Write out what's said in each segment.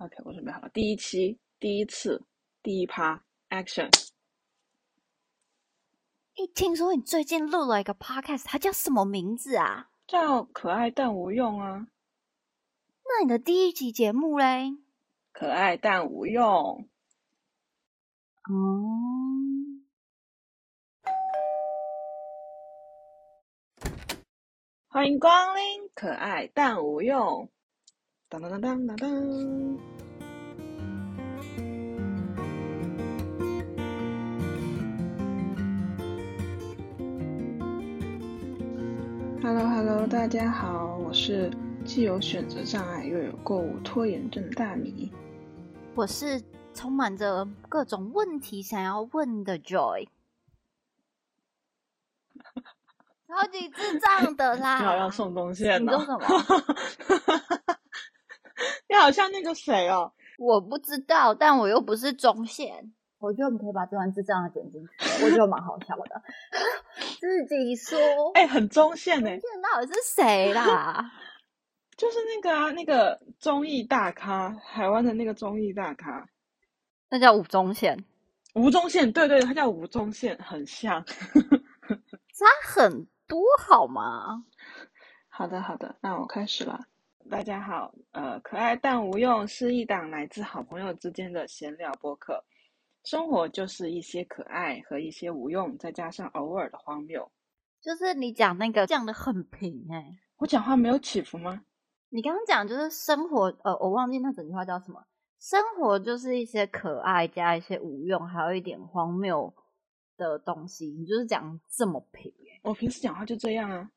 OK，我准备好了。第一期，第一次，第一趴，Action！一听说你最近录了一个 Podcast，它叫什么名字啊？叫可爱但无用啊。那你的第一集节目嘞？可爱但无用。哦。欢迎光临可爱但无用。当当当当当当！Hello Hello，大家好，我是既有选择障碍又有购物拖延症的大米。我是充满着各种问题想要问的 Joy。超级智障的啦！你好像宋冬宪你说什么？你好像那个谁哦？我不知道，但我又不是中线。我觉得我们可以把这段智障的剪进去，我觉得蛮好笑的。自己说，哎，很中线哎！这到底是谁啦？就是那个啊，那个综艺大咖，台湾的那个综艺大咖，那叫吴宗宪。吴宗宪，对对，他叫吴宗宪，很像。差很多好吗？好的，好的，那我开始了。大家好，呃，可爱但无用是一档来自好朋友之间的闲聊播客。生活就是一些可爱和一些无用，再加上偶尔的荒谬。就是你讲那个讲的很平哎，我讲话没有起伏吗？你刚刚讲就是生活，呃，我忘记那整句话叫什么。生活就是一些可爱加一些无用，还有一点荒谬的东西。你就是讲这么平哎，我平时讲话就这样啊。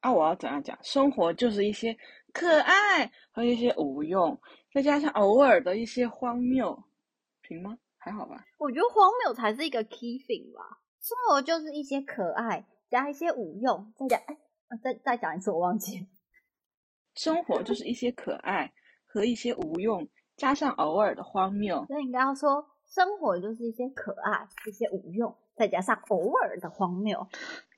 啊，我要怎样讲？生活就是一些可爱和一些无用，再加上偶尔的一些荒谬，行吗？还好吧，我觉得荒谬才是一个 key thing 吧。生活就是一些可爱加一些无用，再加哎，再再讲一次，我忘记了。生活就是一些可爱和一些无用，加上偶尔的荒谬。所以应该要说，生活就是一些可爱、一些无用，再加上偶尔的荒谬。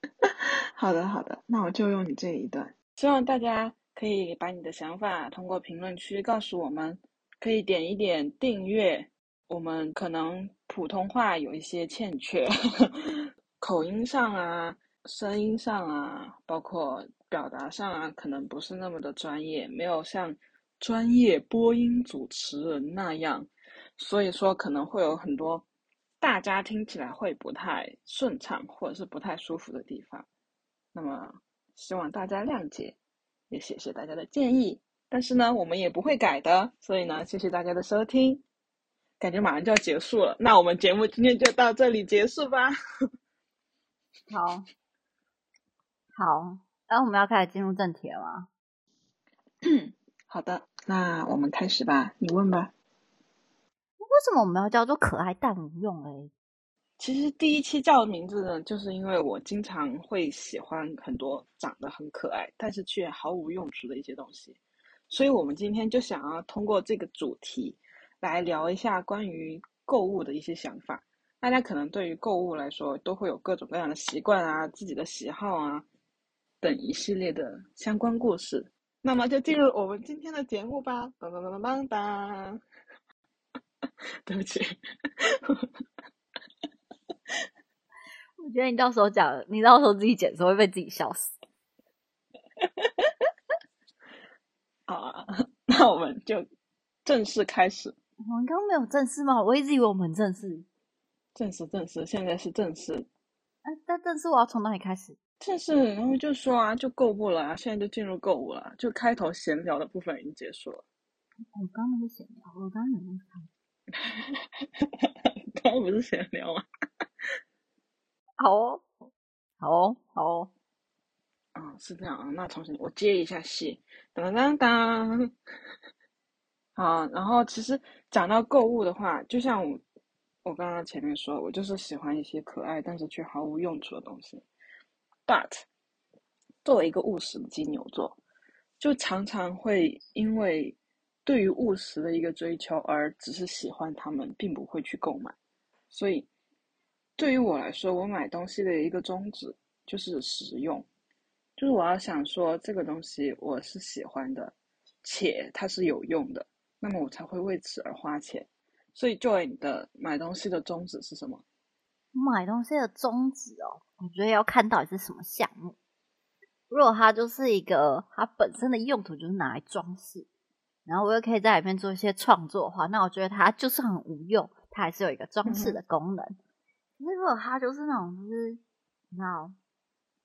好的，好的，那我就用你这一段。希望大家可以把你的想法通过评论区告诉我们，可以点一点订阅。我们可能普通话有一些欠缺，口音上啊、声音上啊，包括表达上啊，可能不是那么的专业，没有像专业播音主持人那样，所以说可能会有很多大家听起来会不太顺畅或者是不太舒服的地方。那么希望大家谅解，也谢谢大家的建议。但是呢，我们也不会改的，所以呢，谢谢大家的收听。感觉马上就要结束了，那我们节目今天就到这里结束吧。好，好，那我们要开始进入正题了吗？好的，那我们开始吧。你问吧。为什么我们要叫做可爱但无用？哎，其实第一期叫的名字呢，就是因为我经常会喜欢很多长得很可爱，但是却毫无用处的一些东西，所以我们今天就想要通过这个主题。来聊一下关于购物的一些想法。大家可能对于购物来说，都会有各种各样的习惯啊、自己的喜好啊等一系列的相关故事。那么就进入我们今天的节目吧。当当当当当当。对不起，我觉得你到时候讲，你到时候自己剪的时候会被自己笑死。好啊，那我们就正式开始。我们刚刚没有正式吗？我一直以为我们正式。正式正式，现在是正式。哎，但正式我要从哪里开始？正式，然后就说啊，就购物了啊，现在就进入购物了，就开头闲聊的部分已经结束了。我刚刚是闲聊，我刚刚有没看？刚刚不是闲聊吗？好哦，好哦，好哦。啊，是这样啊，那重新我接一下戏，当当当。啊，然后其实讲到购物的话，就像我我刚刚前面说，我就是喜欢一些可爱但是却毫无用处的东西。But 作为一个务实的金牛座，就常常会因为对于务实的一个追求而只是喜欢他们，并不会去购买。所以对于我来说，我买东西的一个宗旨就是实用，就是我要想说这个东西我是喜欢的，且它是有用的。那么我才会为此而花钱。所以，Joy，你的买东西的宗旨是什么？买东西的宗旨哦，我觉得要看到底是什么项目。如果它就是一个它本身的用途就是拿来装饰，然后我又可以在里面做一些创作的话，那我觉得它就算很无用，它还是有一个装饰的功能。可是如果它就是那种就是你知道，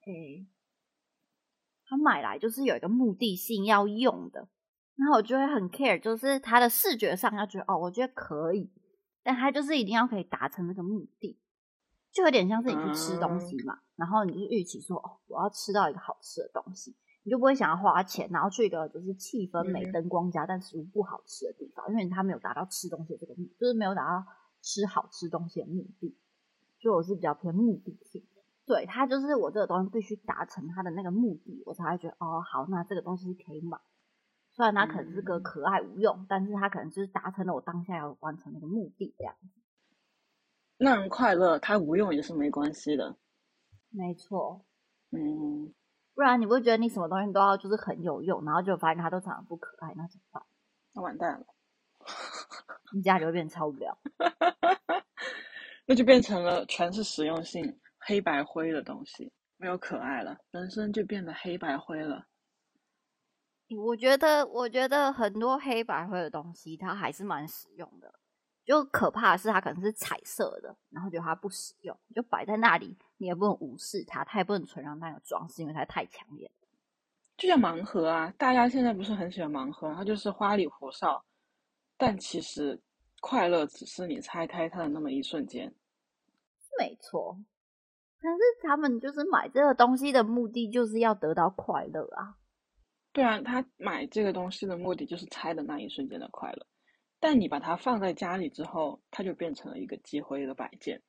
诶，他买来就是有一个目的性要用的。然后我就会很 care，就是他的视觉上要觉得哦，我觉得可以，但他就是一定要可以达成那个目的，就有点像是你去吃东西嘛，然后你就预期说哦，我要吃到一个好吃的东西，你就不会想要花钱，然后去一个就是气氛美、灯光佳但食物不好吃的地方，因为他没有达到吃东西这个目，就是没有达到吃好吃东西的目的。所以我是比较偏目的性，对它就是我这个东西必须达成它的那个目的，我才会觉得哦，好，那这个东西可以买。虽然它可能是个可爱无用，但是它可能就是达成了我当下要完成那个目的这样子。让人快乐，它无用也是没关系的。没错，嗯，不然你不会觉得你什么东西都要就是很有用，然后就发现它都长得不可爱，那怎么办？那完蛋了，你家里会变超无聊。那就变成了全是实用性黑白灰的东西，没有可爱了，人生就变得黑白灰了。我觉得，我觉得很多黑白灰的东西，它还是蛮实用的。就可怕的是，它可能是彩色的，然后觉得它不实用，就摆在那里，你也不能无视它，它也不能纯让它有装饰，因为它太抢眼。就像盲盒啊，大家现在不是很喜欢盲盒，它就是花里胡哨，但其实快乐只是你拆开它的那么一瞬间。没错，但是他们就是买这个东西的目的，就是要得到快乐啊。对啊，他买这个东西的目的就是拆的那一瞬间的快乐，但你把它放在家里之后，它就变成了一个积灰的摆件。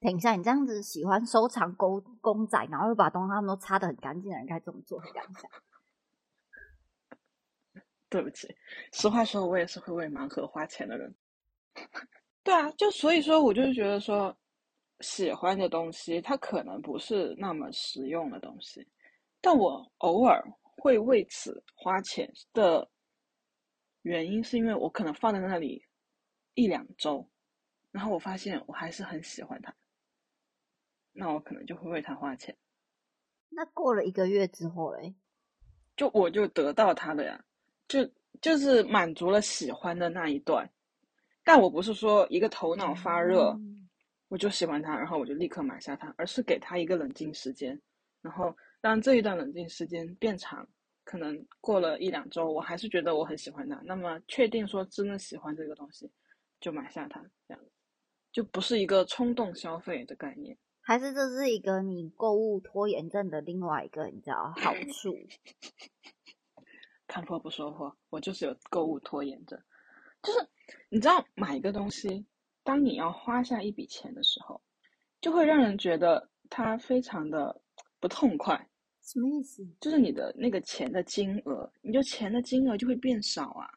等一下，你这样子喜欢收藏公公仔，然后又把东西他们都擦的很干净的人，该怎么做？想想。对不起，实话说，我也是会为盲盒花钱的人。对啊，就所以说，我就是觉得说，喜欢的东西，它可能不是那么实用的东西，但我偶尔。会为此花钱的原因，是因为我可能放在那里一两周，然后我发现我还是很喜欢它，那我可能就会为它花钱。那过了一个月之后嘞，就我就得到它的呀，就就是满足了喜欢的那一段，但我不是说一个头脑发热，我就喜欢它，然后我就立刻买下它，而是给它一个冷静时间，然后。让这一段冷静时间变长，可能过了一两周，我还是觉得我很喜欢它。那么确定说真的喜欢这个东西，就买下它，这样就不是一个冲动消费的概念。还是这是一个你购物拖延症的另外一个你知道好处？看破不说破，我就是有购物拖延症。就是你知道买一个东西，当你要花下一笔钱的时候，就会让人觉得它非常的不痛快。什么意思？就是你的那个钱的金额，你就钱的金额就会变少啊。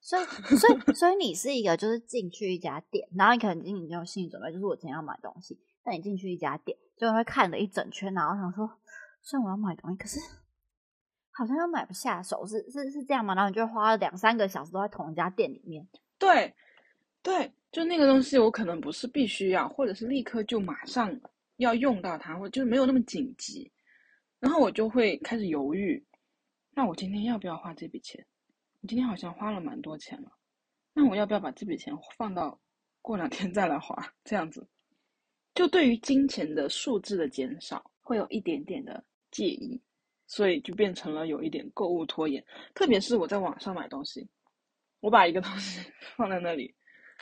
所以，所以，所以你是一个，就是进去一家店，然后你可能今天就有心理准备，就是我今天要买东西。那你进去一家店，就会看了一整圈，然后想说，虽然我要买东西，可是好像又买不下手，是是是这样吗？然后你就花了两三个小时都在同一家店里面。对，对，就那个东西，我可能不是必须要，或者是立刻就马上要用到它，或就是没有那么紧急。然后我就会开始犹豫，那我今天要不要花这笔钱？我今天好像花了蛮多钱了，那我要不要把这笔钱放到过两天再来花？这样子，就对于金钱的数字的减少会有一点点的介意，所以就变成了有一点购物拖延。特别是我在网上买东西，我把一个东西 放在那里，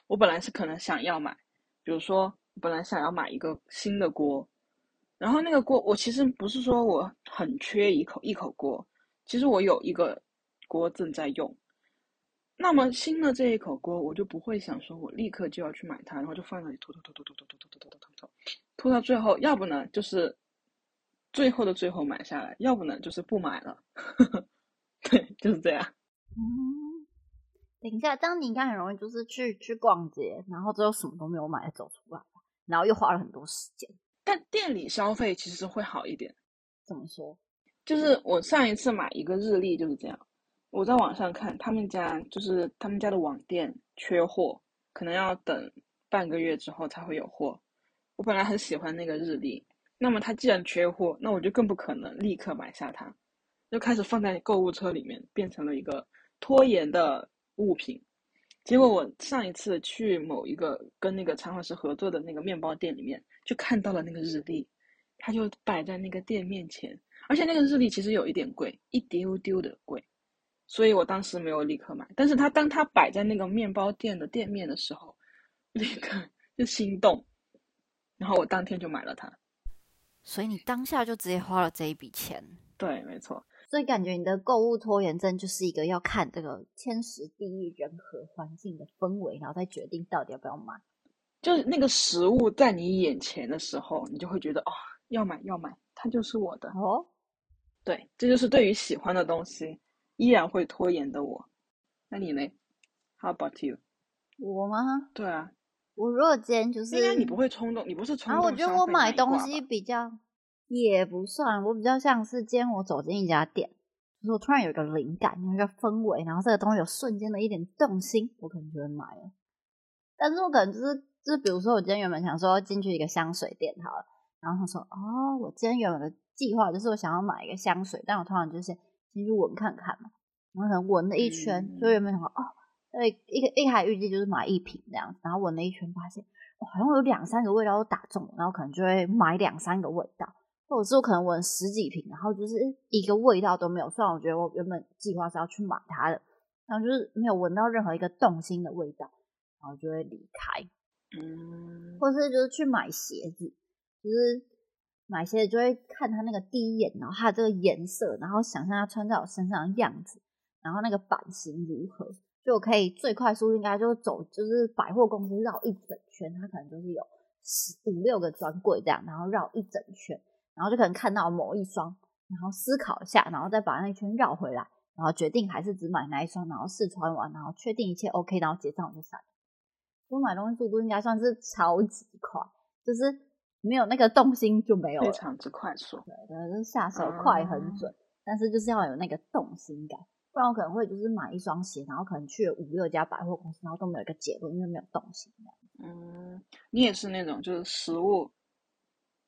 我本来是可能想要买，比如说本来想要买一个新的锅。然后那个锅，我其实不是说我很缺一口一口锅，其实我有一个锅正在用。那么新的这一口锅，我就不会想说我立刻就要去买它，然后就放那里拖拖拖拖拖拖拖拖拖拖拖拖，拖到最后，要不呢就是最后的最后买下来，要不呢就是不买了。对，就是这样。嗯，等一下，这样你应该很容易就是去去逛街，然后最后什么都没有买，走出来，然后又花了很多时间。但店里消费其实会好一点，怎么说？就是我上一次买一个日历就是这样，我在网上看他们家就是他们家的网店缺货，可能要等半个月之后才会有货。我本来很喜欢那个日历，那么它既然缺货，那我就更不可能立刻买下它，就开始放在购物车里面，变成了一个拖延的物品。结果我上一次去某一个跟那个长环师合作的那个面包店里面，就看到了那个日历，它就摆在那个店面前，而且那个日历其实有一点贵，一丢丢的贵，所以我当时没有立刻买。但是它当它摆在那个面包店的店面的时候，立 刻就心动，然后我当天就买了它。所以你当下就直接花了这一笔钱？对，没错。所以感觉你的购物拖延症就是一个要看这个天时地利人和环境的氛围，然后再决定到底要不要买。就是那个食物在你眼前的时候，你就会觉得哦，要买要买，它就是我的哦。对，这就是对于喜欢的东西依然会拖延的我。那你呢？How about you？我吗？对啊，我如果今天就是应该你不会冲动，你不是冲动。我觉得我买东西比较。也不算，我比较像是今天我走进一家店，就是我突然有一个灵感，有一个氛围，然后这个东西有瞬间的一点动心，我可能就会买了。但是我可能就是就是，比如说我今天原本想说进去一个香水店好了，然后他说哦，我今天原本的计划就是我想要买一个香水，但我突然就是进去闻看看嘛，然后可能闻了一圈，就原本想说哦，对，一个一开预计就是买一瓶这样子，然后闻了一圈发现好像有两三个味道都打中，然后可能就会买两三个味道。或者是我可能闻十几瓶，然后就是一个味道都没有。虽然我觉得我原本计划是要去买它的，然后就是没有闻到任何一个动心的味道，然后就会离开。嗯，或是就是去买鞋子，就是买鞋子就会看它那个第一眼，然后它这个颜色，然后想象它穿在我身上的样子，然后那个版型如何，就我可以最快速应该就走，就是百货公司绕一整圈，它可能就是有十五六个专柜这样，然后绕一整圈。然后就可能看到某一双，然后思考一下，然后再把那一圈绕回来，然后决定还是只买那一双，然后试穿完，然后确定一切 OK，然后结账我就散。我买东西速度应该算是超级快，就是没有那个动心就没有非常之快速。对，就是下手快很准，但是就是要有那个动心感，不然我可能会就是买一双鞋，然后可能去了五六家百货公司，然后都没有一个结论，因为没有动心。嗯，你也是那种就是食物。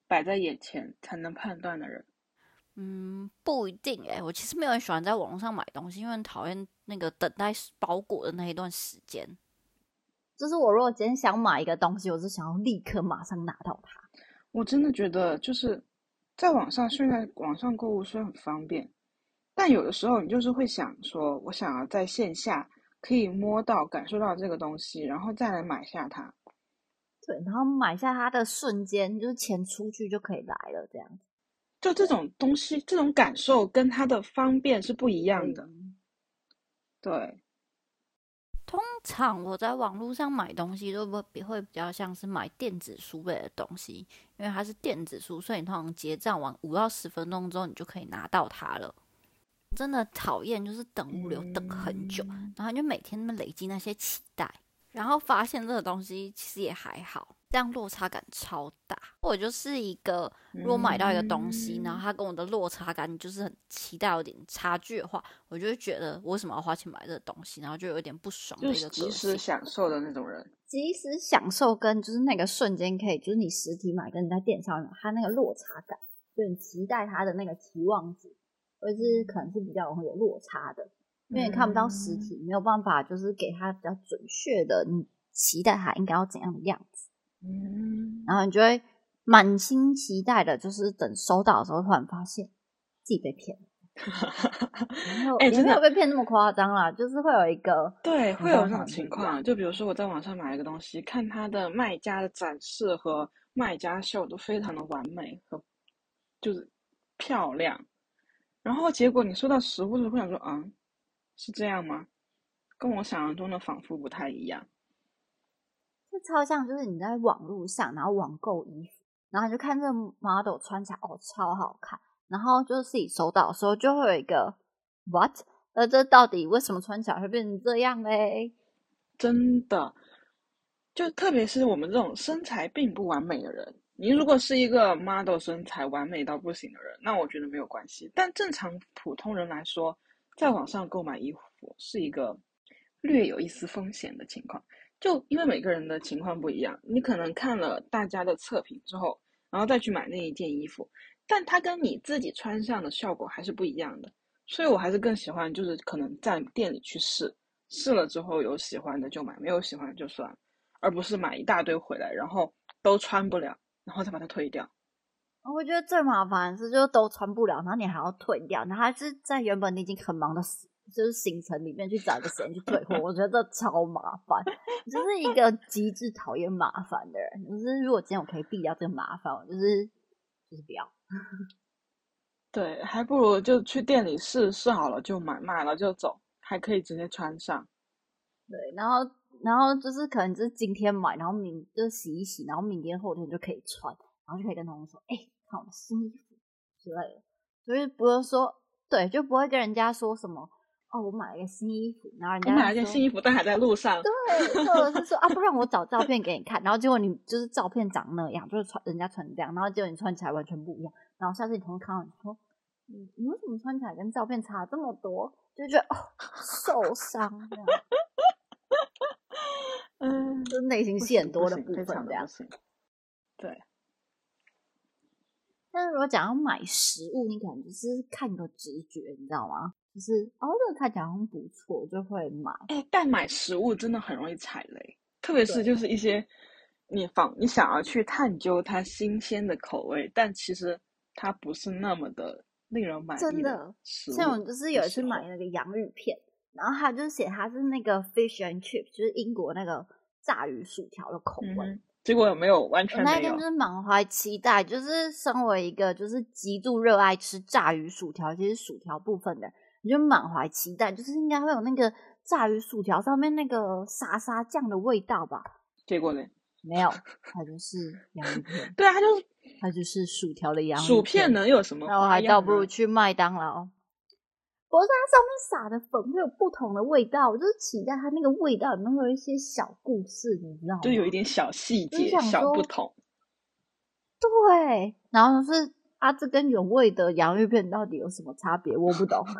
摆在眼前才能判断的人，嗯，不一定哎。我其实没有很喜欢在网络上买东西，因为讨厌那个等待包裹的那一段时间。就是我如果今天想买一个东西，我是想要立刻马上拿到它。我真的觉得，就是在网上，现在网上购物虽然很方便，但有的时候你就是会想说，我想要在线下可以摸到、感受到这个东西，然后再来买下它。对，然后买下它的瞬间，就是钱出去就可以来了，这样子。就这种东西，这种感受跟它的方便是不一样的。对。通常我在网络上买东西，都不会比较像是买电子书类的东西，因为它是电子书，所以你通常结账完五到十分钟之后，你就可以拿到它了。真的讨厌就是等物流等很久，然后就每天那么累积那些期待。然后发现这个东西其实也还好，这样落差感超大。我就是一个，如果买到一个东西，然后它跟我的落差感就是很期待有点差距的话，我就会觉得我为什么要花钱买这个东西，然后就有点不爽的一个及时享受的那种人。及时享受跟就是那个瞬间可以，就是你实体买跟你在电商买，它那个落差感，就你期待它的那个期望值，或者是可能是比较容易有落差的。因为你看不到实体，没有办法，就是给他比较准确的，你期待他应该要怎样的样子，嗯，然后你就会满心期待的，就是等收到的时候，突然发现自己被骗了，然后 也没有被骗那么夸张啦，就是会有一个对，会有这种情况，就比如说我在网上买一个东西，看它的卖家的展示和卖家秀都非常的完美和就是漂亮，然后结果你收到实物的时候，会想说啊。是这样吗？跟我想象中的仿佛不太一样。这超像，就是你在网络上，然后网购衣服，然后你就看这 model 穿起来哦，超好看。然后就是自己收到的时候，就会有一个 what？呃，这到底为什么穿起来会变成这样嘞？真的，就特别是我们这种身材并不完美的人，您如果是一个 model 身材完美到不行的人，那我觉得没有关系。但正常普通人来说，在网上购买衣服是一个略有一丝风险的情况，就因为每个人的情况不一样，你可能看了大家的测评之后，然后再去买那一件衣服，但它跟你自己穿上的效果还是不一样的，所以我还是更喜欢就是可能在店里去试，试了之后有喜欢的就买，没有喜欢就算，而不是买一大堆回来，然后都穿不了，然后再把它退掉。我觉得最麻烦的是，就是都穿不了，然后你还要退掉，然后还是在原本你已经很忙的，就是行程里面去找一个时间去退货。我觉得这超麻烦，就是一个极致讨厌麻烦的人。就是如果今天我可以避掉这个麻烦，我就是就是不要。对，还不如就去店里试试好了就买，买了就走，还可以直接穿上。对，然后然后就是可能就是今天买，然后明就洗一洗，然后明天后天就可以穿，然后就可以跟同事说，哎。看我的新衣服之类的，所以不会说对，就不会跟人家说什么哦，我买了一个新衣服，然后人家买了一件新衣服，但还在路上。对，或者是说啊，不然我找照片给你看，然后结果你就是照片长那样，就是穿人家穿这样，然后结果你穿起来完全不一样，然后下次你同事看到你说，你你为什么穿起来跟照片差这么多？就觉得哦，受伤。嗯，就内心戏很多的部分这样。对。但是如果讲要买食物，你可能就是看个直觉，你知道吗？就是哦，这个看起来好像不错，就会买。哎，但买食物真的很容易踩雷，特别是就是一些你仿你想要去探究它新鲜的口味，但其实它不是那么的令人满意的。像我就是有一次买那个洋芋片，然后它就写它是那个 fish and chips，就是英国那个炸鱼薯条的口味。结果有没有完全没有？那天就是满怀期待，就是身为一个就是极度热爱吃炸鱼薯条，其实薯条部分的，你就满怀期待，就是应该会有那个炸鱼薯条上面那个沙沙酱的味道吧？结果呢？没有，它就是洋芋片。对啊，它就是它就是薯条的洋薯片能有什么？那我还倒不如去麦当劳。不是它上面撒的粉会有不同的味道，我就是期待它那个味道里面会有一些小故事，你知道吗？就有一点小细节、小不同。对，然后是啊，这跟原味的洋芋片到底有什么差别？我不懂。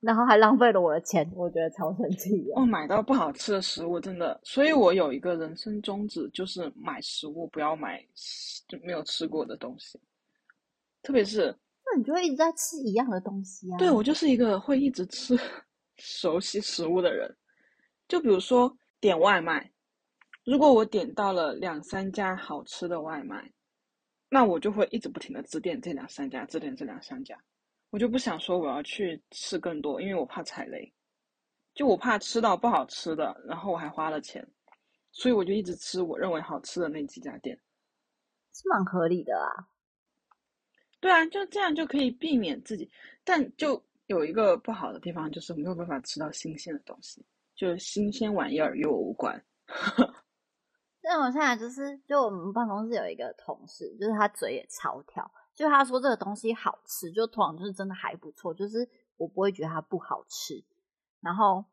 然后还浪费了我的钱，我觉得超生气。哦，买到不好吃的食物真的，所以我有一个人生宗旨，就是买食物不要买就没有吃过的东西，特别是。那你就会一直在吃一样的东西啊？对，我就是一个会一直吃 熟悉食物的人。就比如说点外卖，如果我点到了两三家好吃的外卖，那我就会一直不停的只点这两三家，只点这两三家。我就不想说我要去吃更多，因为我怕踩雷。就我怕吃到不好吃的，然后我还花了钱，所以我就一直吃我认为好吃的那几家店，是蛮合理的啊。对啊，就这样就可以避免自己，但就有一个不好的地方，就是没有办法吃到新鲜的东西，就是新鲜玩意儿与我无关。但我现在就是，就我们办公室有一个同事，就是他嘴也超挑，就他说这个东西好吃，就通常就是真的还不错，就是我不会觉得它不好吃。然后，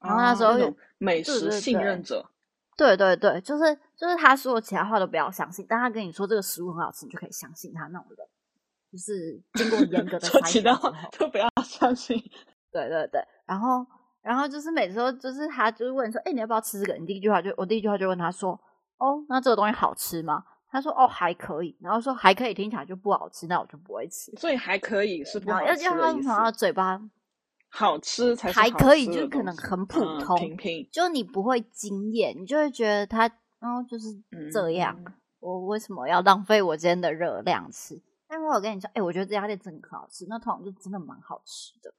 然后那时候有美食信任者，对对对，就是就是他说的其他话都不要相信，但他跟你说这个食物很好吃，你就可以相信他那种人。就是经过严格的筛选之后，就不要相信。对对对，然后然后就是每次都就是他就是问说，哎，你要不要吃这个？你第一句话就我第一句话就问他说，哦，那这个东西好吃吗？他说，哦，还可以。然后说还可以，听起来就不好吃，那我就不会吃。所以还可以是不好吃的意思。嘴巴好吃才还可以，就可能很普通，平平，就你不会惊艳，你就会觉得他然哦就是这样。我为什么要浪费我今天的热量吃？但如果我跟你说，哎，我觉得这家店真的很好吃，那通常就真的蛮好吃的。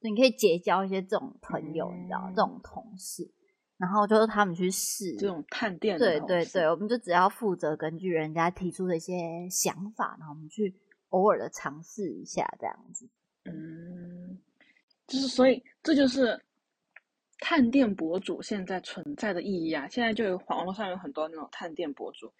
你可以结交一些这种朋友，你知道，这种同事，然后就是他们去试这种探店。对对对，我们就只要负责根据人家提出的一些想法，然后我们去偶尔的尝试一下这样子。嗯，就是所以这就是探店博主现在存在的意义啊！现在就有网络上有很多那种探店博主，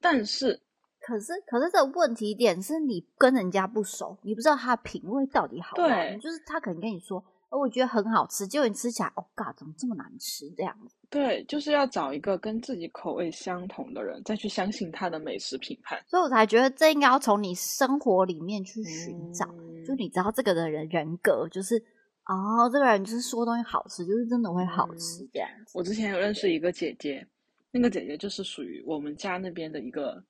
但是。可是，可是这个问题点是你跟人家不熟，你不知道他的品味到底好不好。就是他可能跟你说，我觉得很好吃，结果你吃起来，哦嘎，怎么这么难吃？这样子。对，就是要找一个跟自己口味相同的人，再去相信他的美食评判。所以我才觉得这应该要从你生活里面去寻找，就你知道这个的人人格，就是哦，这个人就是说东西好吃，就是真的会好吃这样子。我之前有认识一个姐姐，那个姐姐就是属于我们家那边的一个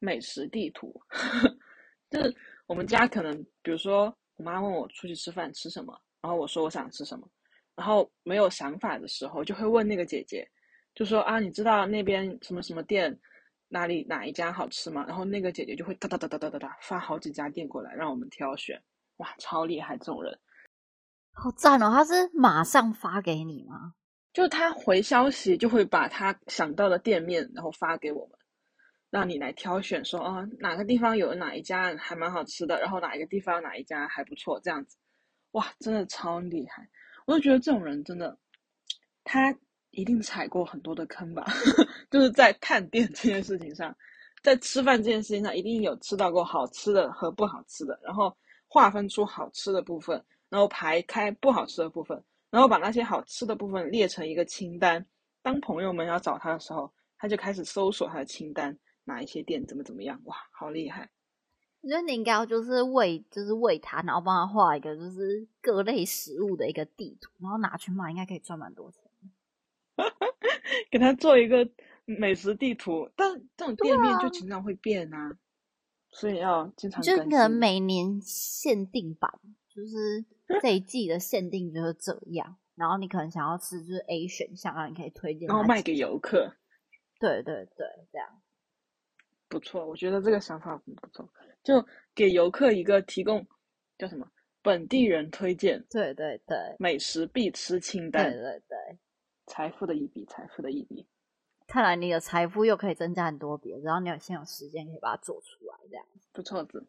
美食地图，就是我们家可能，比如说我妈问我出去吃饭吃什么，然后我说我想吃什么。然后没有想法的时候，就会问那个姐姐，就说啊，你知道那边什么什么店，哪里哪一家好吃吗？然后那个姐姐就会哒哒哒哒哒哒哒发好几家店过来让我们挑选，哇，超厉害这种人，好赞哦！他是马上发给你吗？就他回消息就会把他想到的店面然后发给我们，让你来挑选，说啊哪个地方有哪一家还蛮好吃的，然后哪一个地方哪一家还不错，这样子，哇，真的超厉害。我就觉得这种人真的，他一定踩过很多的坑吧，就是在探店这件事情上，在吃饭这件事情上，一定有吃到过好吃的和不好吃的，然后划分出好吃的部分，然后排开不好吃的部分，然后把那些好吃的部分列成一个清单。当朋友们要找他的时候，他就开始搜索他的清单，哪一些店怎么怎么样，哇，好厉害！我觉得你应该就是喂，就是喂他，然后帮他画一个就是各类食物的一个地图，然后拿去卖，应该可以赚蛮多钱。给他做一个美食地图，但这种店面就经常会变啊，所以要经常。就可能每年限定版，就是这一季的限定就是这样。然后你可能想要吃就是 A 选项，然后你可以推荐，然后卖给游客。对对对，这样不错，我觉得这个想法很不错。就给游客一个提供叫什么本地人推荐，对对对，美食必吃清单，对对对，财富的一笔，财富的一笔。看来你的财富又可以增加很多笔，然后你有先有时间可以把它做出来，这样不错子。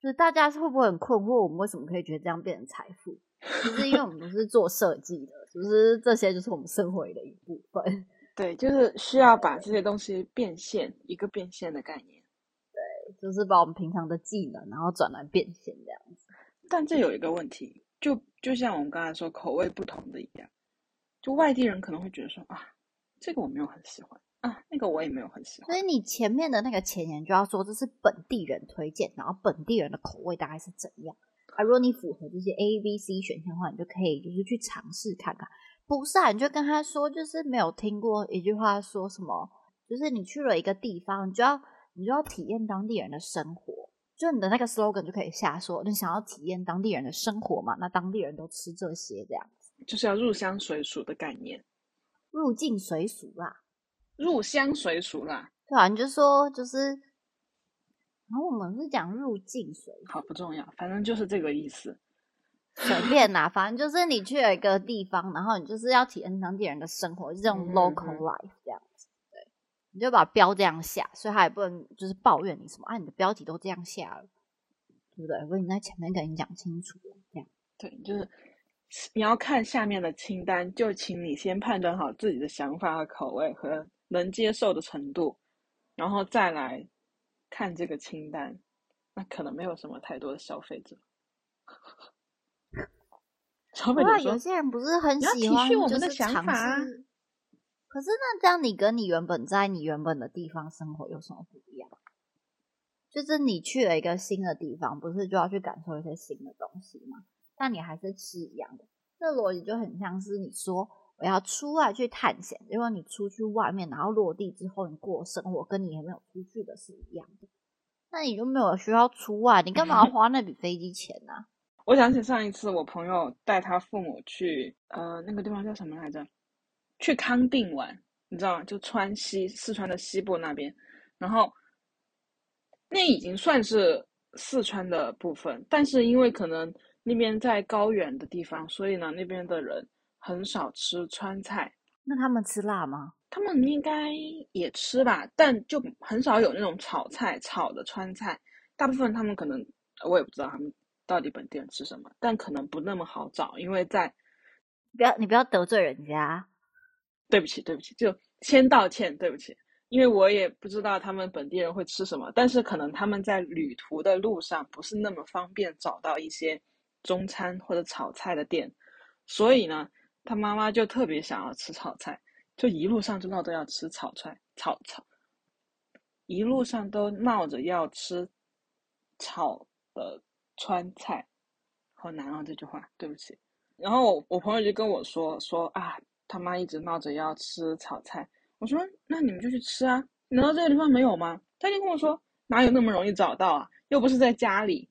就是大家是会不会很困惑，我们为什么可以觉得这样变成财富？其实因为我们不是做设计的，就是这些就是我们生活的一部分。对，就是需要把这些东西变现，一个变现的概念。对就是把我们平常的技能，然后转来变现这样子。但这有一个问题，就就像我们刚才说口味不同的一样，就外地人可能会觉得说啊，这个我没有很喜欢啊，那个我也没有很喜欢。所以你前面的那个前言就要说这是本地人推荐，然后本地人的口味大概是怎样。啊，如果你符合这些 A、B、C 选项的话，你就可以就是去尝试看看。不是啊，你就跟他说，就是没有听过一句话说什么，就是你去了一个地方，你就要。你就要体验当地人的生活，就你的那个 slogan 就可以下说，你想要体验当地人的生活嘛？那当地人都吃这些，这样子就是要入乡随俗的概念，入境随俗啦，入乡随俗啦，对啊，你就说就是，然后我们是讲入境随，好不重要，反正就是这个意思，随便啦，反正就是你去了一个地方，然后你就是要体验当地人的生活，就这种 local life 这样子。对。你就把标这样下，所以他也不能就是抱怨你什么啊，你的标题都这样下了，对不对？我已经在前面跟你讲清楚了，这样对，就是你要看下面的清单，就请你先判断好自己的想法和口味和能接受的程度，然后再来看这个清单，那可能没有什么太多的消费者。消费者有些人不是很喜欢，我们的想法。可是那这样，你跟你原本在你原本的地方生活有什么不一样？就是你去了一个新的地方，不是就要去感受一些新的东西吗？但你还是吃一样的，这逻辑就很像是你说我要出外去探险，因为你出去外面，然后落地之后，你过生活跟你还没有出去的是一样的，那你就没有需要出外，你干嘛要花那笔飞机钱呢？我想起上一次我朋友带他父母去，呃，那个地方叫什么来着？去康定玩，你知道吗？就川西四川的西部那边，然后那已经算是四川的部分，但是因为可能那边在高原的地方，所以呢，那边的人很少吃川菜。那他们吃辣吗？他们应该也吃吧，但就很少有那种炒菜、炒的川菜。大部分他们可能我也不知道他们到底本地人吃什么，但可能不那么好找，因为在不要你不要得罪人家。对不起，对不起，就先道歉，对不起，因为我也不知道他们本地人会吃什么，但是可能他们在旅途的路上不是那么方便找到一些中餐或者炒菜的店，所以呢，他妈妈就特别想要吃炒菜，就一路上就闹着要吃炒菜，炒炒，一路上都闹着要吃炒的川菜，好难啊这句话，对不起。然后我朋友就跟我说说啊，他妈一直闹着要吃炒菜，我说那你们就去吃啊，难道这个地方没有吗？他就跟我说哪有那么容易找到啊，又不是在家里。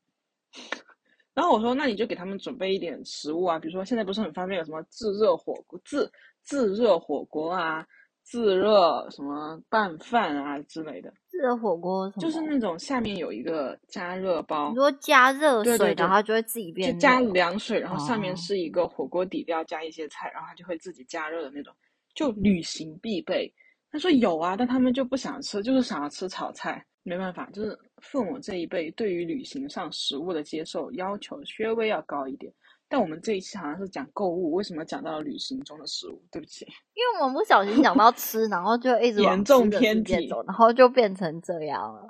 然后我说，那你就给他们准备一点食物啊，比如说现在不是很方便，有什么自热火锅、自自热火锅啊、自热什么拌饭啊之类的。自热火锅就是那种下面有一个加热包，你说加热水，然后就会自己变，就加凉水，然后上面是一个火锅底料，加一些菜，然后它就会自己加热的那种，就旅行必备。他说有啊，但他们就不想吃，就是想要吃炒菜。没办法，就是父母这一辈对于旅行上食物的接受要求稍微要高一点。但我们这一期好像是讲购物，为什么讲到了旅行中的食物？对不起，因为我们不小心讲到吃，然后就一直严重偏题，然后就变成这样了。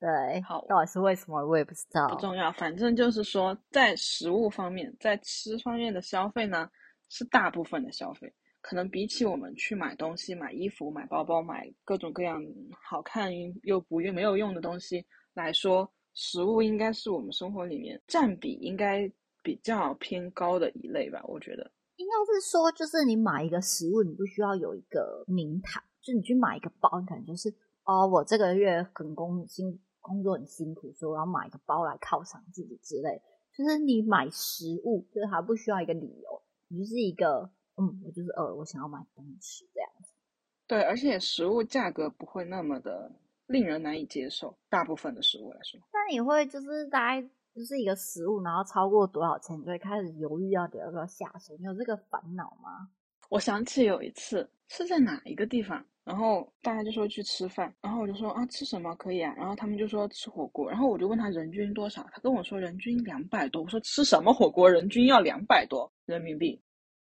对，好，到底是为什么我也不知道。不重要，反正就是说，在食物方面，在吃方面的消费呢，是大部分的消费。可能比起我们去买东西、买衣服、买包包、买各种各样好看又不又没有用的东西来说，食物应该是我们生活里面占比应该比较偏高的一类吧？我觉得应该是说，就是你买一个食物，你不需要有一个名堂，就你去买一个包，你可能就是哦，我这个月很工辛工作很辛苦，所以我要买一个包来犒赏自己之类。就是你买食物，就是还不需要一个理由，你就是一个。嗯，我就是饿，我想要买东西这样子。对，而且食物价格不会那么的令人难以接受，大部分的食物来说。那你会就是大概就是一个食物，然后超过多少钱，你就会开始犹豫要要不要下手？你有这个烦恼吗？我想起有一次是在哪一个地方，然后大家就说去吃饭，然后我就说啊吃什么可以啊，然后他们就说吃火锅，然后我就问他人均多少，他跟我说人均两百多，我说吃什么火锅人均要两百多人民币？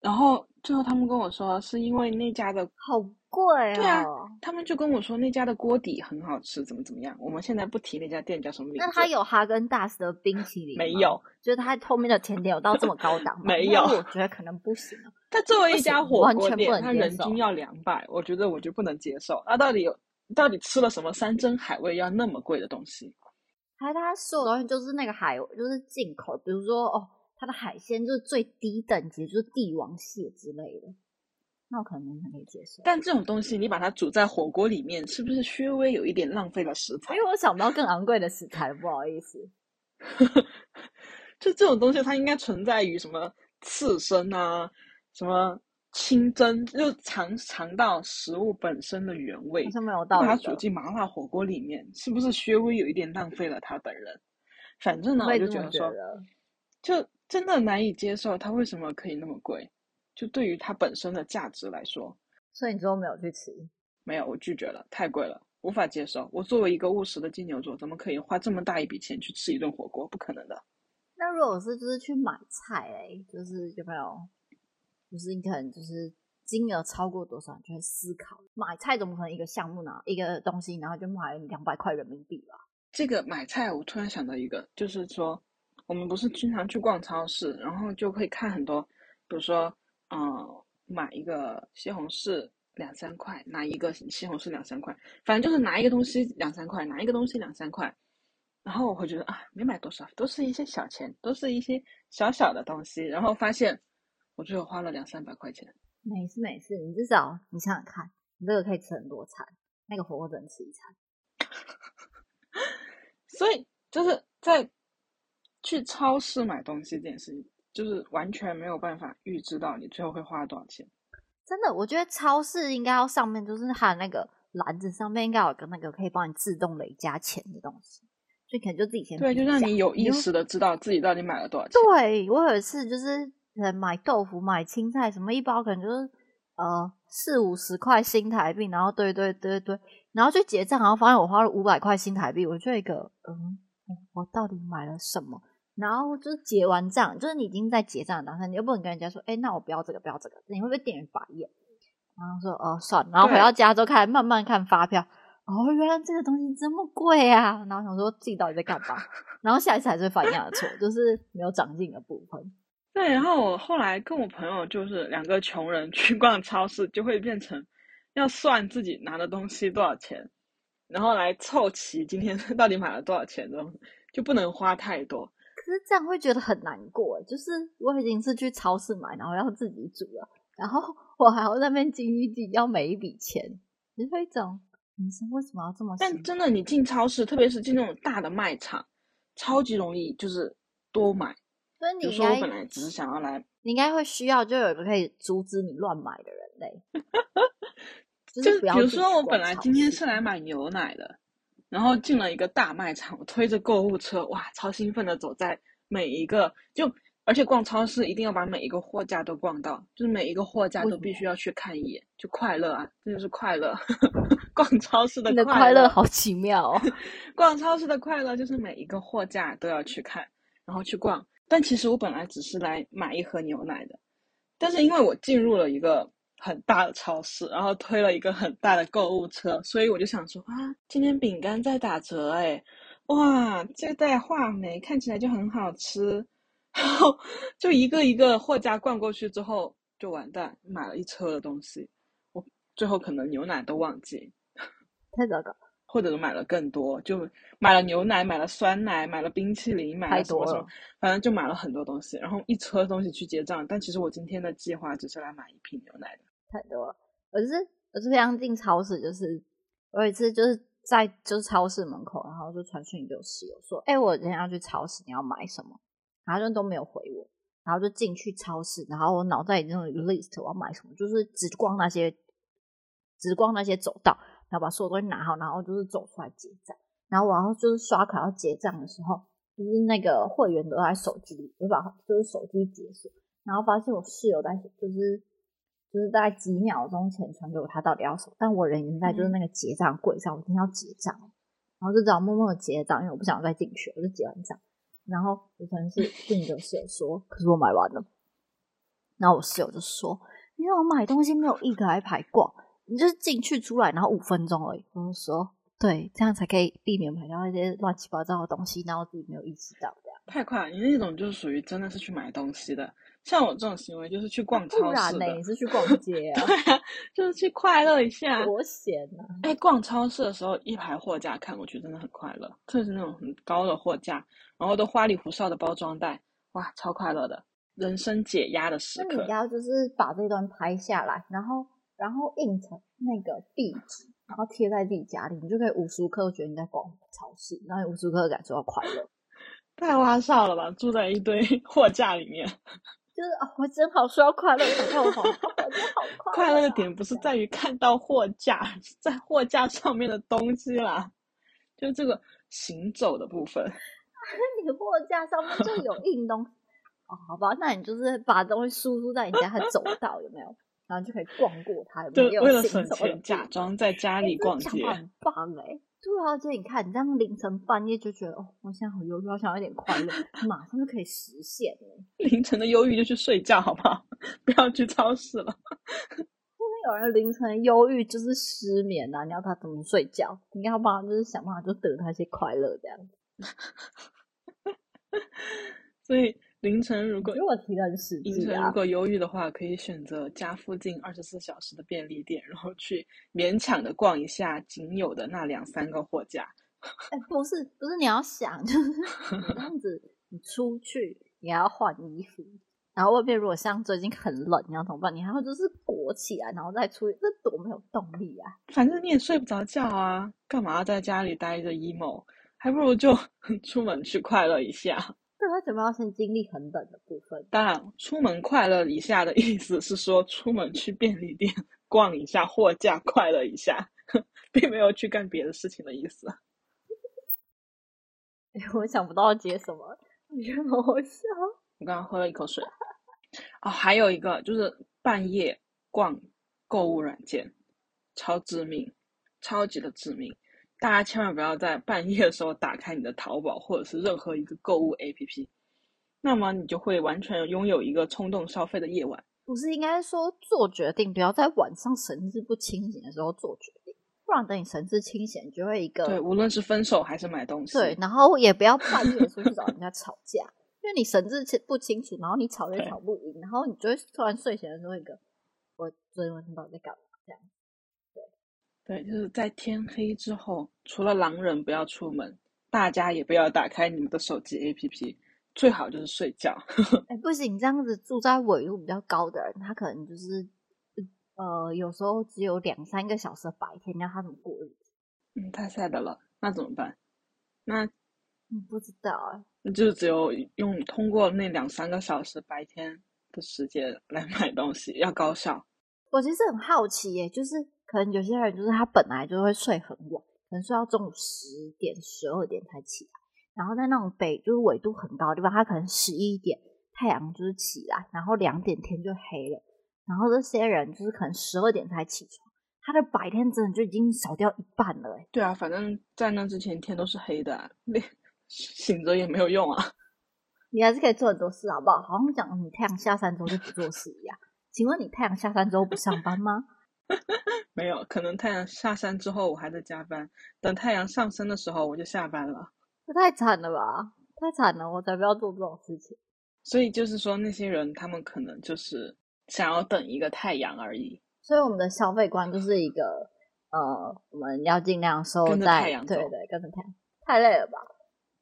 然后最后他们跟我说，是因为那家的好贵哦。对啊，他们就跟我说那家的锅底很好吃，怎么怎么样。我们现在不提那家店叫什么名字。那他有哈根达斯的冰淇淋没有，就是他后面的甜点有到这么高档 吗？没有，我觉得可能不行。他作为一家火锅店，他人均要两百，我觉得我就不能接受。那到底有到底吃了什么山珍海味要那么贵的东西？还他所有东西就是那个海，就是进口，比如说哦。它的海鲜就是最低等级，就是帝王蟹之类的，那我可能勉强可以接受。但这种东西你把它煮在火锅里面，是不是稍微有一点浪费了食材？因为我想不到更昂贵的食材，不好意思。就这种东西，它应该存在于什么刺身啊，什么清蒸，就尝尝到食物本身的原味。好像没有道理。把它煮进麻辣火锅里面，是不是稍微有一点浪费了他本人？反正呢，我就觉得说，就。真的难以接受，它为什么可以那么贵？就对于它本身的价值来说，所以你最后没有去吃？没有，我拒绝了，太贵了，无法接受。我作为一个务实的金牛座，怎么可以花这么大一笔钱去吃一顿火锅？不可能的。那如果是就是去买菜，哎，就是有没有？就是你可能就是金额超过多少，你就会思考买菜怎么可能一个项目呢？一个东西，然后就买两百块人民币吧？这个买菜，我突然想到一个，就是说。我们不是经常去逛超市，然后就会看很多，比如说，嗯，买一个西红柿两三块，拿一个西红柿两三块，反正就是拿一个东西两三块，拿一个东西两三块，然后我会觉得啊，没买多少，都是一些小钱，都是一些小小的东西，然后发现我最后花了两三百块钱。没事没事，你至少你想想看，你这个可以吃很多餐，那个火锅只能吃一餐。所以就是在。去超市买东西这件事情，就是完全没有办法预知到你最后会花多少钱。真的，我觉得超市应该要上面就是它那个篮子上面应该有个那个可以帮你自动累加钱的东西，所以可能就自己先对，就让你有意识的知道自己到底买了多少钱。对我有一次就是买豆腐、买青菜什么，一包可能就是呃四五十块新台币，然后对对对对，然后去结账，然后发现我花了五百块新台币，我就一个嗯，我到底买了什么？然后就是结完账，就是你已经在结账的当下，你又不能跟人家说，哎，那我不要这个，不要这个，你会被店员白眼。然后说，哦，算了。然后回到家之后，开始慢慢看发票，哦，原来这个东西这么贵啊！然后想说自己到底在干嘛？然后下一次还是会犯一样的错，就是没有长进的部分。对，然后我后来跟我朋友就是两个穷人去逛超市，就会变成要算自己拿的东西多少钱，然后来凑齐今天 到底买了多少钱的，就不能花太多。可是这样会觉得很难过，就是我已经是去超市买，然后要自己煮了，然后 我还要那边斤斤计较每一笔钱，你会一种人生为什么要这么？但真的，你进超市，特别是进那种大的卖场，超级容易就是多买。所以你应该本来只是想要来，你应该会需要就有一个可以阻止你乱买的人类。就比如说我本来今天是来买牛奶的。然后进了一个大卖场，推着购物车，哇，超兴奋的走在每一个就，而且逛超市一定要把每一个货架都逛到，就是每一个货架都必须要去看一眼，就快乐啊，这就是快乐。逛超市的快乐好奇妙哦，逛超市的快乐就是每一个货架都要去看，然后去逛。但其实我本来只是来买一盒牛奶的，但是因为我进入了一个。很大的超市，然后推了一个很大的购物车，所以我就想说啊，今天饼干在打折哎，哇，这袋话梅看起来就很好吃，然后就一个一个货架逛过去之后就完蛋，买了一车的东西，我最后可能牛奶都忘记，太糟糕，或者买了更多，就买了牛奶，买了酸奶，买了冰淇淋，买了什么什么，反正就买了很多东西，然后一车东西去结账，但其实我今天的计划只是来买一瓶牛奶的。太多了，我是我是非常进超市，就是我有一次就是在就是超市门口，然后就传讯给我室友说，哎，我今天要去超市，你要买什么？然后就都没有回我，然后就进去超市，然后我脑袋里那种 list 我要买什么，就是只逛那些，只逛那些走道，然后把所有东西拿好，然后就是走出来结账，然后然后就是刷卡要结账的时候，就是那个会员都在手机里，我把就是手机解锁，然后发现我室友在就是。就是在几秒钟前传给我他到底要什么，但我人已经在就是那个结账柜上，我一定要结账，然后就只好默默的结账，因为我不想再进去，我就结完账，然后我可能是另一个室友说，可是我买完了，然后我室友就说，因为我买东西没有一个来排逛，你就是进去出来，然后五分钟而已，我就说，对，这样才可以避免排到那些乱七八糟的东西，然后自己没有意识到这样，太快了，你那种就是属于真的是去买东西的。像我这种行为就是去逛超市的，你是去逛街啊？对啊，就是去快乐一下。多闲啊！哎，逛超市的时候，一排货架看过去真的很快乐，特别是那种很高的货架，然后都花里胡哨的包装袋，哇，超快乐的，人生解压的时刻。那你要就是把这段拍下来，然后然后印成那个地址，然后贴在自己家里，你就可以无时无刻觉得你在逛超市，然后无时无刻感受到快乐。太花哨了吧！住在一堆 货架里面。就是啊，我真好需要快乐，想看我好，我真好快。快乐的点不是在于看到货架，在货架上面的东西啦，就这个行走的部分。你货架上面就有硬东西哦，好吧，那你就是把东西输出在你家的走道，有没有？然后就可以逛过它，有没有？为了省钱，假装在家里逛街，很棒哎。对啊，这你看，你这样凌晨半夜就觉得哦，我现在好忧郁，我想要一点快乐，马上就可以实现了。凌晨的忧郁就去睡觉，好不好？不要去超市了。不会有人凌晨忧郁就是失眠啊？你要他怎么睡觉？你要帮他就是想办法就得他一些快乐这样子。所以。凌晨如果如果提的是凌晨如果忧郁的话，可以选择家附近二十四小时的便利店，然后去勉强的逛一下仅有的那两三个货架。哎，不是不是，你要想就是这样子，你出去你还要换衣服，然后外面如果像最近很冷，你要怎么办？你还要就是裹起来，然后再出去，这多没有动力啊！反正你也睡不着觉啊，干嘛要在家里待着 emo？还不如就 出门去快乐一下。那他怎么要先经历很冷的部分？当然，出门快乐一下的意思是说，出门去便利店 逛一下货架，快乐一下，并没有去干别的事情的意思。哎，我想不到接什么，你觉得好好笑。我刚刚喝了一口水。哦，还有一个就是半夜逛购物软件，超致命，超级的致命。大家千万不要在半夜的时候打开你的淘宝或者是任何一个购物 APP，那么你就会完全拥有一个冲动消费的夜晚。不是应该说做决定，不要在晚上神志不清醒的时候做决定。不然等你神志清醒，你就会一个对，无论是分手还是买东西，对，然后也不要半夜出去找人家吵架，因为你神志清不清楚，然后你吵也吵不赢，然后你就会突然睡醒的时候一个，我昨天晚上到底在干嘛？这样。对，就是在天黑之后，除了狼人不要出门，大家也不要打开你们的手机 APP，最好就是睡觉。哎，不行，这样子住在纬度比较高的人，他可能就是呃，有时候只有两三个小时白天，那他怎么过日子？嗯，太晒的了，那怎么办？那嗯，不知道啊、那就只有用通过那两三个小时白天的时间来买东西，要高效。我其实很好奇耶，就是可能有些人就是他本来就会睡很晚，可能睡到中午十点、十二点才起来，然后在那种北就是纬度很高的地方，他可能十一点太阳就是起来，然后两点天就黑了，然后这些人就是可能十二点才起床，他的白天真的就已经少掉一半了哎。对啊，反正在那之前天都是黑的、啊，那 醒着也没有用啊。你还是可以做很多事，好不好？好像讲你太阳下山之后就不做事一样。请问你太阳下山之后不上班吗？没有，可能太阳下山之后我还在加班，等太阳上升的时候我就下班了。这太惨了吧！太惨了，我才不要做这种事情。所以就是说，那些人他们可能就是想要等一个太阳而已。所以我们的消费观就是一个呃，我们要尽量收在太阳对对，跟着太阳，太累了吧？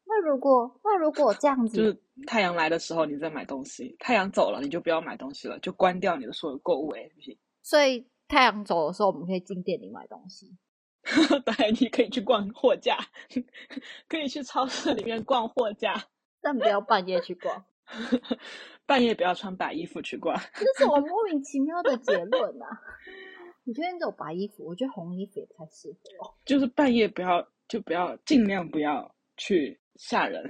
那如果那如果这样子，就是太阳来的时候你再买东西，太阳走了你就不要买东西了，就关掉你的所有购物 APP。所以太阳走的时候，我们可以进店里买东西。当然，你可以去逛货架，可以去超市里面逛货架，但不要半夜去逛，半夜不要穿白衣服去逛。这是我莫名其妙的结论啊！你觉得你走白衣服，我觉得红衣服也不太适合哦。就是半夜不要，就不要尽量不要去吓人。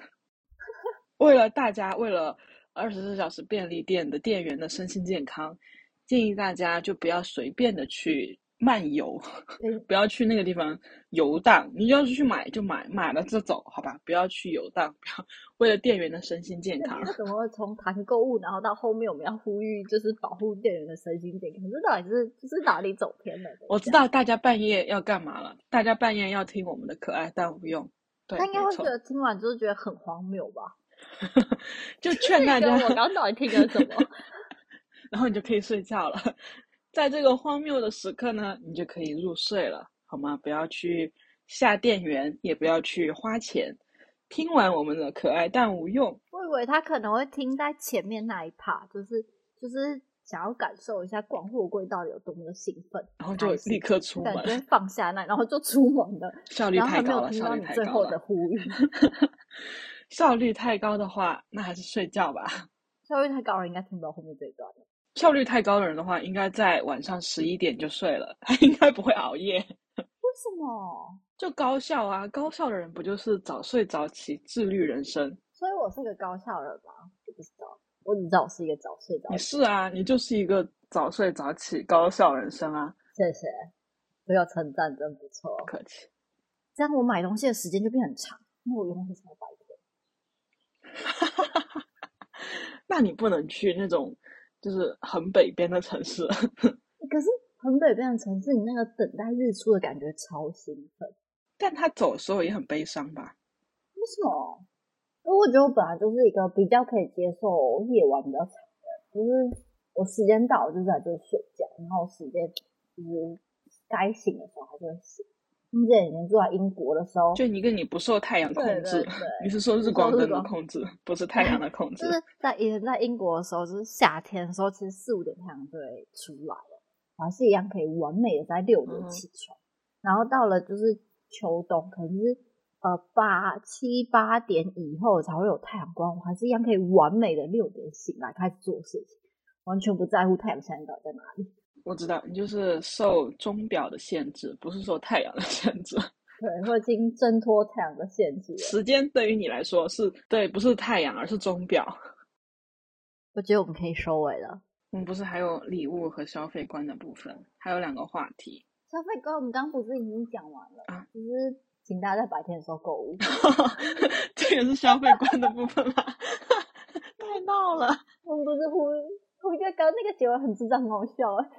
为了大家，为了二十四小时便利店的店员的身心健康，建议大家就不要随便的去漫游，不要去那个地方游荡。你要是去买就买，买了就走，好吧？不要去游荡，不要为了店员的身心健康那。怎 么会从谈购物，然后到后面我们要呼吁，就是保护店员的身心健康？这到底是这是哪里走偏了？我知道大家半夜要干嘛了，大家半夜要听我们的可爱但无用。对，他应该会觉得听完就是觉得很荒谬吧？就劝大家跟，我刚刚到底听了什么？然后你就可以睡觉了。在这个荒谬的时刻呢，你就可以入睡了，好吗？不要去下电源，也不要去花钱。听完我们的可爱但无用，我以为他可能会听在前面那一趴，就是就是想要感受一下逛货柜到底有多么的兴奋，然后就立刻出门感，觉放下那，然后就出门了，效率然后还没太高了，有听到效率太高你最后的了。呼吁，效率太高的话，那还是睡觉吧。效率太高了，应该听不到后面这一段了。效率太高的人的话，应该在晚上十一点就睡了，他应该不会熬夜。为什么？就高效啊，高效的人不就是早睡早起，自律人生？所以我是个高效人吗？我不知道，我只知道我是一个早睡早起你起。是啊，你就是一个早睡早起、高效人生啊，谢谢，这个称赞真不错不。客气。这样我买东西的时间就变很长，因为我永远是在白天。那你不能去那种就是很北边的城市，可是很北边的城市，你那个等待日出的感觉超兴奋。但他走的时候也很悲伤吧？为什么？因为我觉得我本来就是一个比较可以接受夜晚比较长的人，就是我时间到，我就在这睡觉，然后时间就是该醒的时候还是会醒。之前以前住在英国的时候，就一个你不受太阳控制，对对你是受日光灯的控制，不是太阳的控制 就。是在以前在英国的时候，就是夏天的时候，其实四五点太阳就会出来了，还是一样可以完美的在六点嗯起床。然后到了就是秋冬，可能是呃八七八点以后才会有太阳光，我还是一样可以完美的六点醒来开始做事情，完全不在乎太阳现在到底在哪里。我知道，你就是受钟表的限制，不是受太阳的限制。对，我已经挣脱太阳的限制了。时间对于你来说是对，不是太阳，而是钟表。我觉得我们可以收尾了。我们不是还有礼物和消费观的部分，还有两个话题。消费观我们刚刚不是已经讲完了啊？就是请大家在白天的时候购物。这也是消费观的部分吗？太闹了！我们不是呼吁，我觉得刚刚那个结尾很智障，很好笑哎。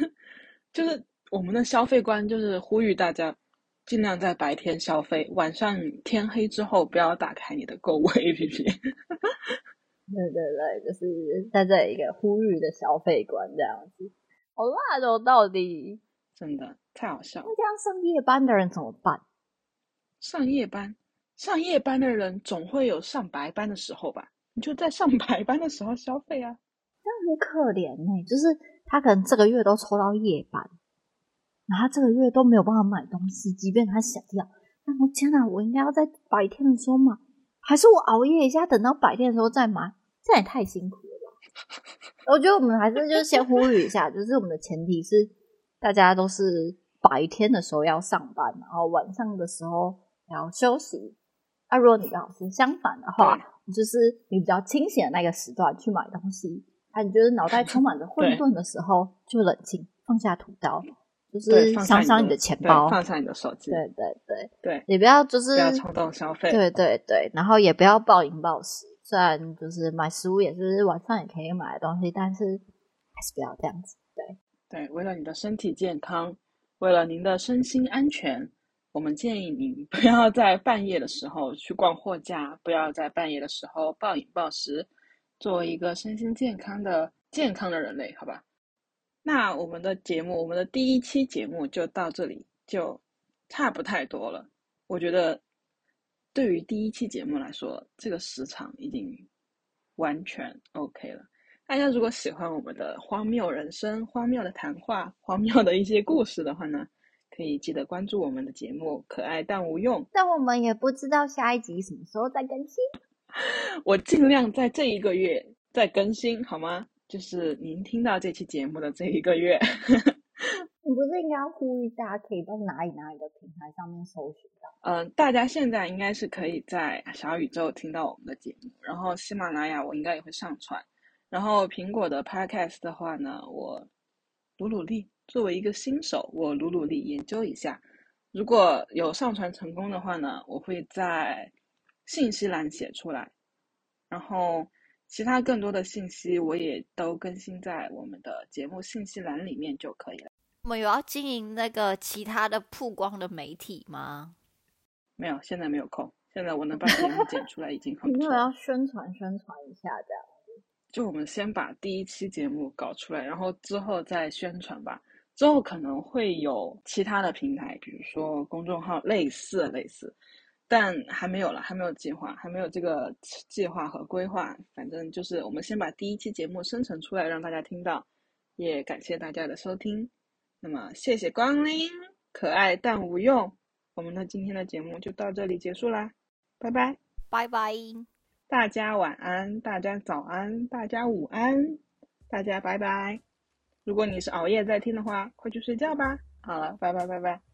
就是我们的消费观就是呼吁大家尽量在白天消费，晚上天黑之后不要打开你的购物 APP。对对对，就是在这一个呼吁的消费观这样子。好辣哦，到底真的太好笑。那这样上夜班的人怎么办？上夜班，上夜班的人总会有上白班的时候吧？你就在上白班的时候消费啊。这样很可怜呢，就是他可能这个月都抽到夜班，然后这个月都没有办法买东西，即便他想要。那我天哪，我应该要在白天的时候买，还是我熬夜一下，等到白天的时候再买？这也太辛苦了吧！我觉得我们还是就是先呼吁一下，就是我们的前提是大家都是白天的时候要上班，然后晚上的时候要休息。那如果你刚好是相反的话，就是你比较清醒的那个时段去买东西，啊，你觉得脑袋充满着混沌的时候，就冷静放下屠刀，就是想想你的钱包，放下你的手机，对对对对，也不要就是不要冲动消费，对对对，然后也不要暴饮暴食。虽然就是买食物也是晚上也可以买的东西，但是还是不要这样子。对对，为了你的身体健康，为了您的身心安全，我们建议您不要在半夜的时候去逛货架，不要在半夜的时候暴饮暴食，作为一个身心健康的健康的人类，好吧？那我们的节目，我们的第一期节目就到这里，就差不太多了。我觉得。对于第一期节目来说，这个时长已经完全 OK 了。大家如果喜欢我们的荒谬人生、荒谬的谈话、荒谬的一些故事的话呢，可以记得关注我们的节目，可爱但无用。但我们也不知道下一集什么时候再更新，我尽量在这一个月再更新，好吗？就是您听到这期节目的这一个月。你不是应该呼吁大家可以到哪里哪里的平台上面搜寻到？嗯，大家现在应该是可以在小宇宙听到我们的节目，然后喜马拉雅我应该也会上传，然后苹果的 Podcast 的话呢，我努努力，作为一个新手，我努努力研究一下，如果有上传成功的话呢，我会在信息栏写出来，然后其他更多的信息我也都更新在我们的节目信息栏里面就可以了。我们有要经营那个其他的曝光的媒体吗？没有，现在没有空。现在我能把节目剪出来已经很不错。有要宣传宣传一下这样。就我们先把第一期节目搞出来，然后之后再宣传吧。之后可能会有其他的平台，比如说公众号，类似类似，但还没有了，还没有计划，还没有这个计划和规划。反正就是我们先把第一期节目生成出来，让大家听到。也感谢大家的收听。那么，谢谢光临，可爱但无用。我们的今天的节目就到这里结束啦，拜拜，拜拜，大家晚安，大家早安，大家午安，大家拜拜。如果你是熬夜在听的话，快去睡觉吧。好了，拜拜，拜拜。